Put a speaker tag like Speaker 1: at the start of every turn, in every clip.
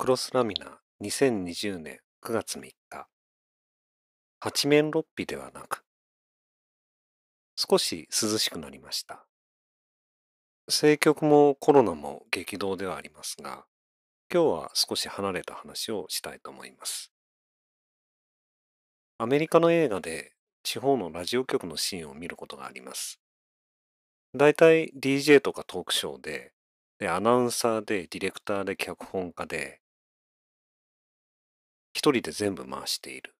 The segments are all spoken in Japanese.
Speaker 1: クロスラミナ2020年9月3日八面六臂ではなく少し涼しくなりました。政局もコロナも激動ではありますが今日は少し離れた話をしたいと思います。アメリカの映画で地方のラジオ局のシーンを見ることがあります。だいたい DJ とかトークショーでで、アナウンサーで、ディレクターで、脚本家で、一人で全部回している。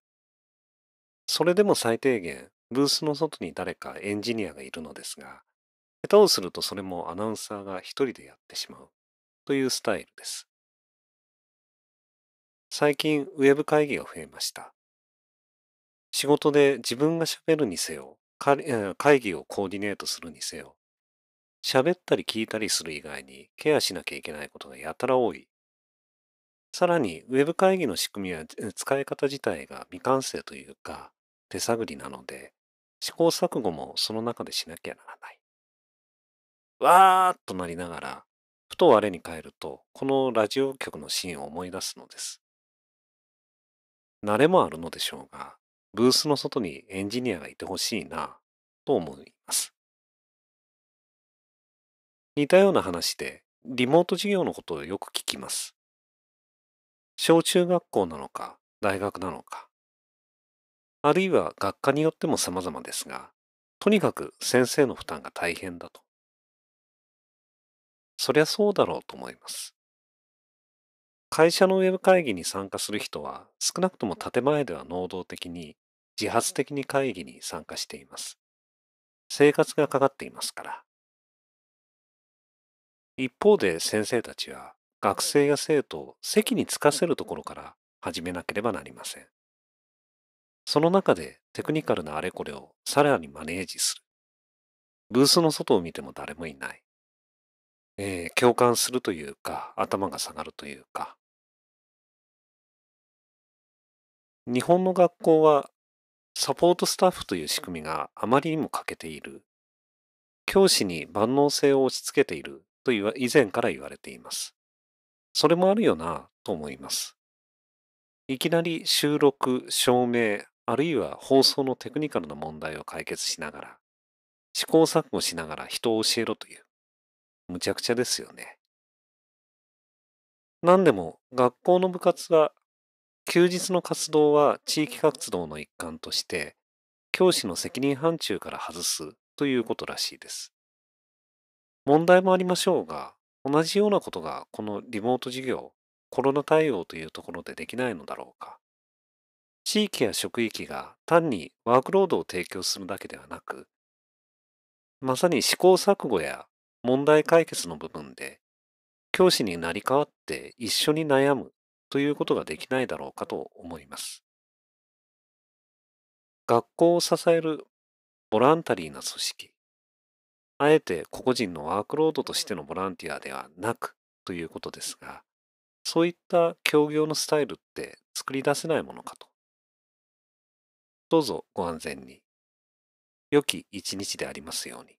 Speaker 1: それでも最低限、ブースの外に誰かエンジニアがいるのですが、下手をするとそれもアナウンサーが一人でやってしまうというスタイルです。最近、ウェブ会議が増えました。仕事で自分が喋るにせよ、会議をコーディネートするにせよ、喋ったり聞いたりする以外にケアしなきゃいけないことがやたら多い。さらに、ウェブ会議の仕組みや使い方自体が未完成というか、手探りなので、試行錯誤もその中でしなきゃならない。わーっとなりながら、ふと我に返ると、このラジオ局のシーンを思い出すのです。慣れもあるのでしょうが、ブースの外にエンジニアがいてほしいな、と思います。似たような話で、リモート授業のことをよく聞きます。小中学校なのか、大学なのか、あるいは学科によっても様々ですが、とにかく先生の負担が大変だと。そりゃそうだろうと思います。会社のウェブ会議に参加する人は少なくとも建前では能動的に自発的に会議に参加しています。生活がかかっていますから。一方で先生たちは学生や生徒を席につかせるところから始めなければなりません。その中でテクニカルなあれこれをさらにマネージする。ブースの外を見ても誰もいない。えー、共感するというか、頭が下がるというか。日本の学校はサポートスタッフという仕組みがあまりにも欠けている。教師に万能性を押し付けていると以前から言われています。それもあるよなと思います。いきなり収録、照明、あるいは放送のテクニカルな問題を解決しながら、試行錯誤しながら人を教えろという、むちゃくちゃですよね。何でも学校の部活は、休日の活動は地域活動の一環として、教師の責任範疇から外すということらしいです。問題もありましょうが、同じようなことがこのリモート授業、コロナ対応というところでできないのだろうか。地域や職域が単にワークロードを提供するだけではなく、まさに試行錯誤や問題解決の部分で、教師になり代わって一緒に悩むということができないだろうかと思います。学校を支えるボランタリーな組織、あえて個々人のワークロードとしてのボランティアではなくということですが、そういった協業のスタイルって作り出せないものかと。どうぞご安全に。良き一日でありますように。